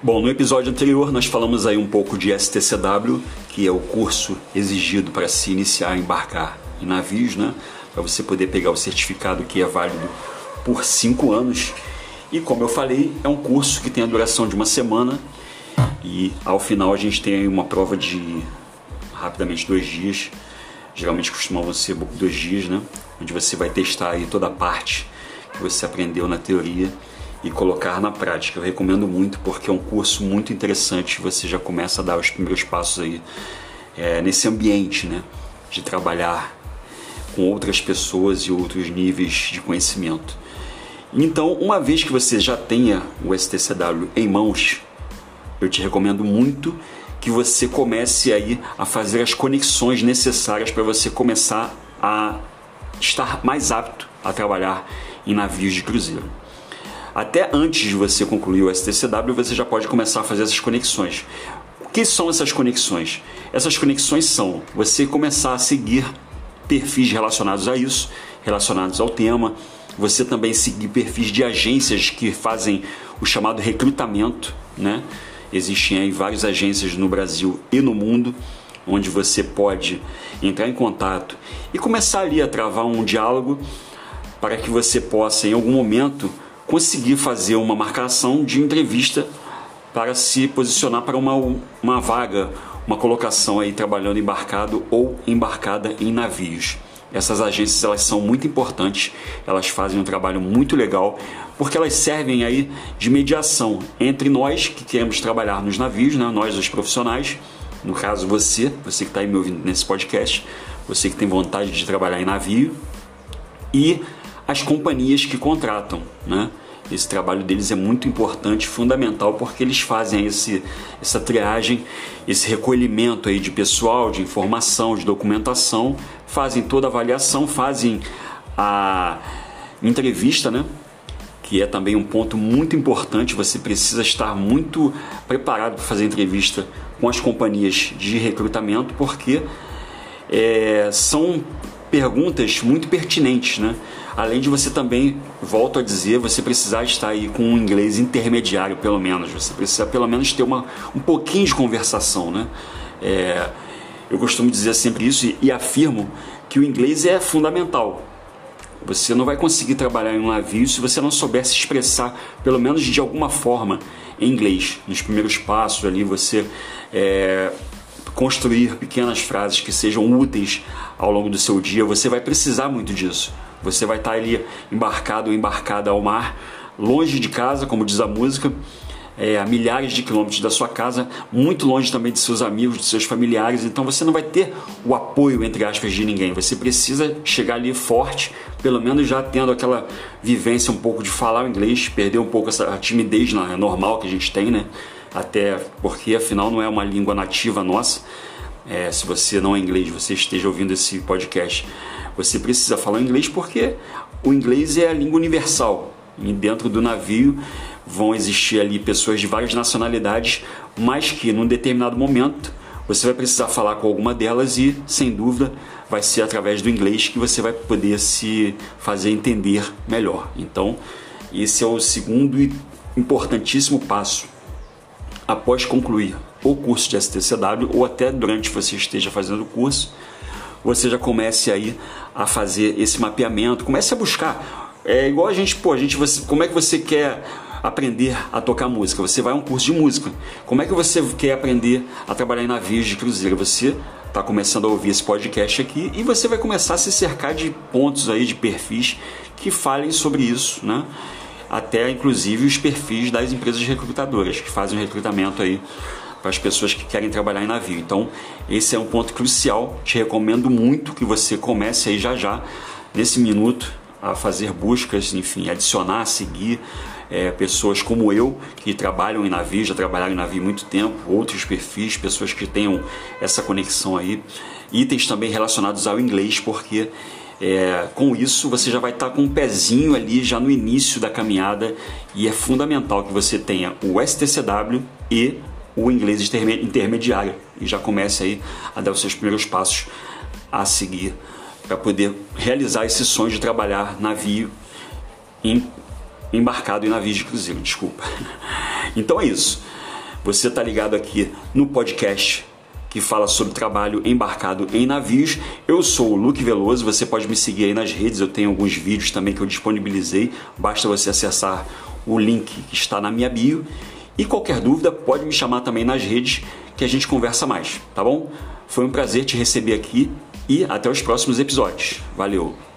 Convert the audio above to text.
Bom, no episódio anterior nós falamos aí um pouco de STCW, que é o curso exigido para se iniciar a embarcar em navios, né? Para você poder pegar o certificado que é válido por cinco anos. E como eu falei, é um curso que tem a duração de uma semana e ao final a gente tem uma prova de rapidamente dois dias. Geralmente costumavam ser dois dias, né? Onde você vai testar aí toda a parte que você aprendeu na teoria e colocar na prática. Eu recomendo muito porque é um curso muito interessante. Você já começa a dar os primeiros passos aí é, nesse ambiente, né? De trabalhar com outras pessoas e outros níveis de conhecimento. Então, uma vez que você já tenha o STCW em mãos, eu te recomendo muito que você comece aí a fazer as conexões necessárias para você começar a estar mais apto a trabalhar em navios de cruzeiro. Até antes de você concluir o STCW, você já pode começar a fazer essas conexões. O que são essas conexões? Essas conexões são você começar a seguir perfis relacionados a isso, relacionados ao tema, você também seguir perfis de agências que fazem o chamado recrutamento, né? Existem aí várias agências no Brasil e no mundo onde você pode entrar em contato e começar ali a travar um diálogo para que você possa em algum momento conseguir fazer uma marcação de entrevista para se posicionar para uma, uma vaga, uma colocação aí trabalhando embarcado ou embarcada em navios. Essas agências elas são muito importantes, elas fazem um trabalho muito legal, porque elas servem aí de mediação entre nós que queremos trabalhar nos navios, né? nós os profissionais, no caso você, você que está aí me ouvindo nesse podcast, você que tem vontade de trabalhar em navio, e as companhias que contratam, né? Esse trabalho deles é muito importante, fundamental, porque eles fazem esse, essa triagem, esse recolhimento aí de pessoal, de informação, de documentação, fazem toda a avaliação, fazem a entrevista, né? que é também um ponto muito importante. Você precisa estar muito preparado para fazer entrevista com as companhias de recrutamento, porque é, são perguntas muito pertinentes, né? Além de você também, volto a dizer, você precisar estar aí com um inglês intermediário, pelo menos. Você precisa pelo menos ter uma, um pouquinho de conversação, né? É, eu costumo dizer sempre isso e, e afirmo que o inglês é fundamental. Você não vai conseguir trabalhar em um navio se você não souber se expressar, pelo menos de alguma forma, em inglês. Nos primeiros passos ali, você é, construir pequenas frases que sejam úteis ao longo do seu dia, você vai precisar muito disso. Você vai estar ali embarcado ou embarcada ao mar, longe de casa, como diz a música, é, a milhares de quilômetros da sua casa, muito longe também de seus amigos, de seus familiares, então você não vai ter o apoio, entre aspas, de ninguém. Você precisa chegar ali forte, pelo menos já tendo aquela vivência um pouco de falar o inglês, perder um pouco essa timidez né, normal que a gente tem, né? Até porque afinal não é uma língua nativa nossa. É, se você não é inglês, você esteja ouvindo esse podcast você precisa falar inglês porque o inglês é a língua universal. E dentro do navio vão existir ali pessoas de várias nacionalidades, mas que num determinado momento você vai precisar falar com alguma delas e, sem dúvida, vai ser através do inglês que você vai poder se fazer entender melhor. Então, esse é o segundo e importantíssimo passo após concluir o curso de STCW ou até durante você esteja fazendo o curso, você já comece aí a fazer esse mapeamento, comece a buscar. É igual a gente, pô, a gente, você, como é que você quer aprender a tocar música? Você vai a um curso de música. Como é que você quer aprender a trabalhar em navios de cruzeiro? Você está começando a ouvir esse podcast aqui e você vai começar a se cercar de pontos aí, de perfis que falem sobre isso, né? Até inclusive os perfis das empresas recrutadoras que fazem o recrutamento aí para as pessoas que querem trabalhar em navio. Então, esse é um ponto crucial. Te recomendo muito que você comece aí já já, nesse minuto, a fazer buscas, enfim, adicionar, seguir é, pessoas como eu, que trabalham em navio, já trabalharam em navio há muito tempo, outros perfis, pessoas que tenham essa conexão aí. Itens também relacionados ao inglês, porque é, com isso você já vai estar com um pezinho ali já no início da caminhada e é fundamental que você tenha o STCW e o inglês intermediário e já comece aí a dar os seus primeiros passos a seguir para poder realizar esse sonho de trabalhar navio em, embarcado em navios de cruzeiro, desculpa. Então é isso. Você está ligado aqui no podcast que fala sobre trabalho embarcado em navios. Eu sou o Luque Veloso, você pode me seguir aí nas redes, eu tenho alguns vídeos também que eu disponibilizei, basta você acessar o link que está na minha bio. E qualquer dúvida, pode me chamar também nas redes que a gente conversa mais, tá bom? Foi um prazer te receber aqui e até os próximos episódios. Valeu!